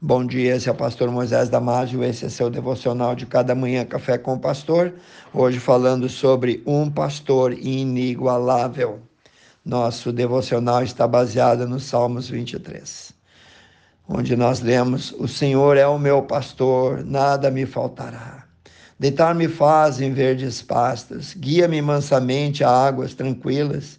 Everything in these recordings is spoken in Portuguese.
Bom dia, esse é o pastor Moisés Damásio, esse é seu devocional de cada manhã Café com o Pastor. Hoje falando sobre um pastor inigualável. Nosso devocional está baseado no Salmos 23, onde nós lemos: O Senhor é o meu pastor, nada me faltará. Deitar-me faz em verdes pastas, guia-me mansamente a águas tranquilas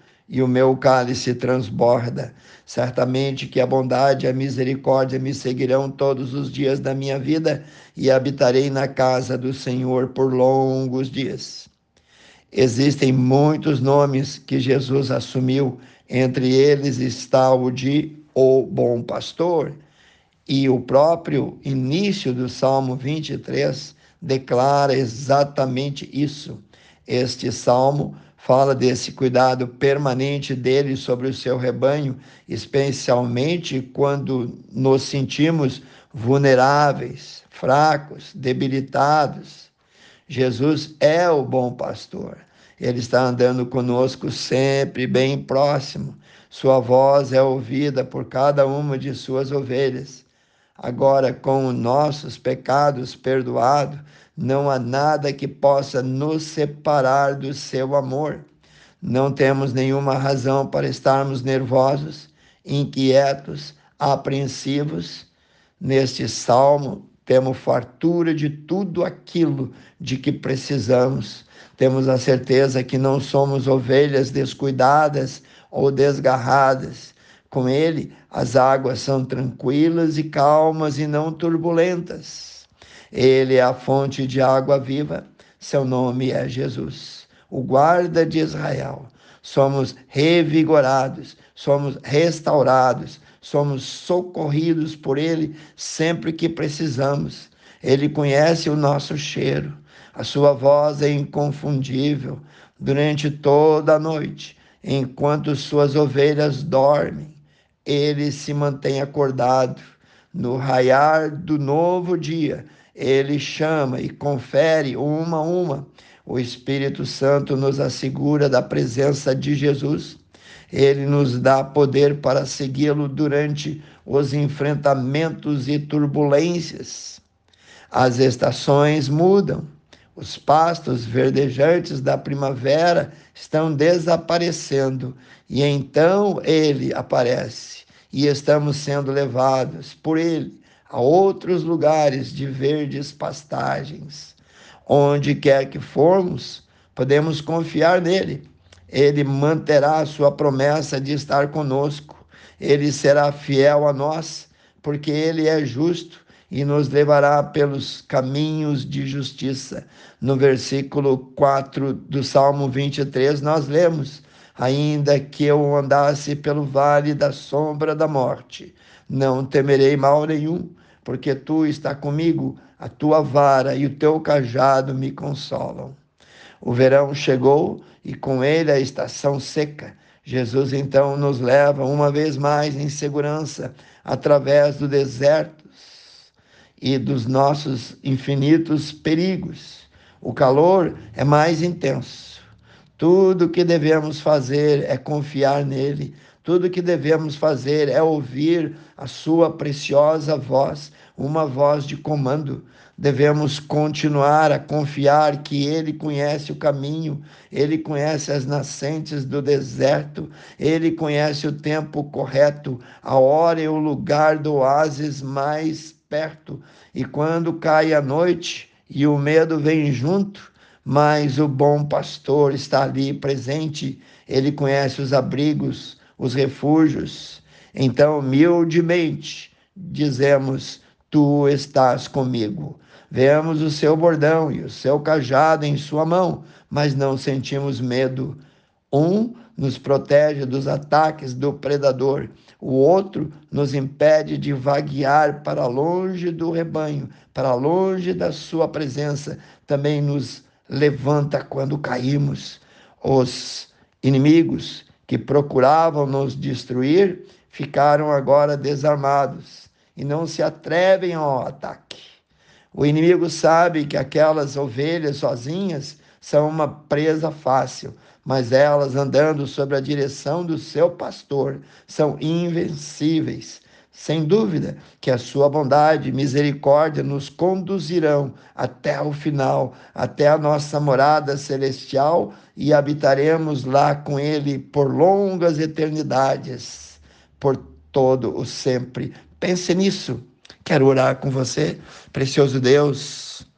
e o meu cálice transborda. Certamente que a bondade e a misericórdia me seguirão todos os dias da minha vida e habitarei na casa do Senhor por longos dias. Existem muitos nomes que Jesus assumiu, entre eles está o de o bom pastor. E o próprio início do Salmo 23 declara exatamente isso. Este salmo fala desse cuidado permanente dele sobre o seu rebanho, especialmente quando nos sentimos vulneráveis, fracos, debilitados. Jesus é o bom pastor. Ele está andando conosco sempre bem próximo. Sua voz é ouvida por cada uma de suas ovelhas. Agora, com nossos pecados perdoados, não há nada que possa nos separar do seu amor. Não temos nenhuma razão para estarmos nervosos, inquietos, apreensivos. Neste salmo, temos fartura de tudo aquilo de que precisamos. Temos a certeza que não somos ovelhas descuidadas ou desgarradas. Com ele, as águas são tranquilas e calmas e não turbulentas. Ele é a fonte de água viva, seu nome é Jesus, o guarda de Israel. Somos revigorados, somos restaurados, somos socorridos por Ele sempre que precisamos. Ele conhece o nosso cheiro, a sua voz é inconfundível durante toda a noite, enquanto suas ovelhas dormem. Ele se mantém acordado. No raiar do novo dia, ele chama e confere uma a uma. O Espírito Santo nos assegura da presença de Jesus. Ele nos dá poder para segui-lo durante os enfrentamentos e turbulências. As estações mudam. Os pastos verdejantes da primavera estão desaparecendo e então ele aparece e estamos sendo levados por ele a outros lugares de verdes pastagens. Onde quer que formos, podemos confiar nele. Ele manterá a sua promessa de estar conosco. Ele será fiel a nós, porque ele é justo e nos levará pelos caminhos de justiça. No versículo 4 do Salmo 23, nós lemos: Ainda que eu andasse pelo vale da sombra da morte, não temerei mal nenhum, porque tu está comigo, a tua vara e o teu cajado me consolam. O verão chegou e com ele a estação seca. Jesus então nos leva uma vez mais em segurança através do desertos e dos nossos infinitos perigos. O calor é mais intenso. Tudo o que devemos fazer é confiar nele, tudo que devemos fazer é ouvir a sua preciosa voz, uma voz de comando. Devemos continuar a confiar que Ele conhece o caminho, Ele conhece as nascentes do deserto, Ele conhece o tempo correto, a hora e o lugar do oásis mais perto. E quando cai a noite e o medo vem junto, mas o bom pastor está ali presente, ele conhece os abrigos, os refúgios. Então, humildemente, dizemos: Tu estás comigo. Vemos o seu bordão e o seu cajado em sua mão, mas não sentimos medo. Um nos protege dos ataques do predador, o outro nos impede de vaguear para longe do rebanho, para longe da sua presença. Também nos levanta quando caímos. Os inimigos que procuravam nos destruir ficaram agora desarmados e não se atrevem ao ataque. O inimigo sabe que aquelas ovelhas sozinhas são uma presa fácil, mas elas, andando sob a direção do seu pastor, são invencíveis. Sem dúvida que a sua bondade e misericórdia nos conduzirão até o final, até a nossa morada celestial e habitaremos lá com Ele por longas eternidades, por todo o sempre. Pense nisso. Quero orar com você, precioso Deus.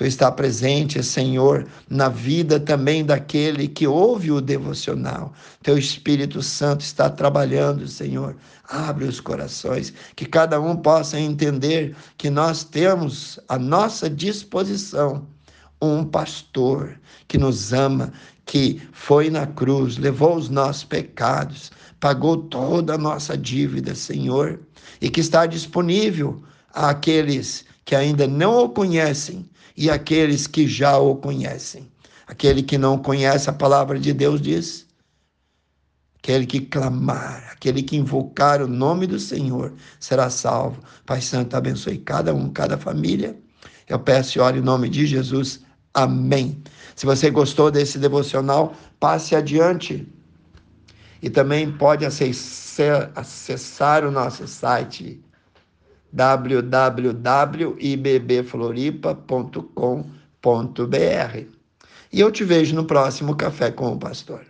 Tu está presente, Senhor, na vida também daquele que ouve o devocional. Teu Espírito Santo está trabalhando, Senhor. Abre os corações, que cada um possa entender que nós temos à nossa disposição um pastor que nos ama, que foi na cruz, levou os nossos pecados, pagou toda a nossa dívida, Senhor, e que está disponível àqueles que ainda não o conhecem e àqueles que já o conhecem. Aquele que não conhece a palavra de Deus diz: aquele que clamar, aquele que invocar o nome do Senhor será salvo. Pai Santo, abençoe cada um, cada família. Eu peço e oro em nome de Jesus. Amém. Se você gostou desse devocional, passe adiante. E também pode acessar, acessar o nosso site www.ibbfloripa.com.br. E eu te vejo no próximo Café com o Pastor.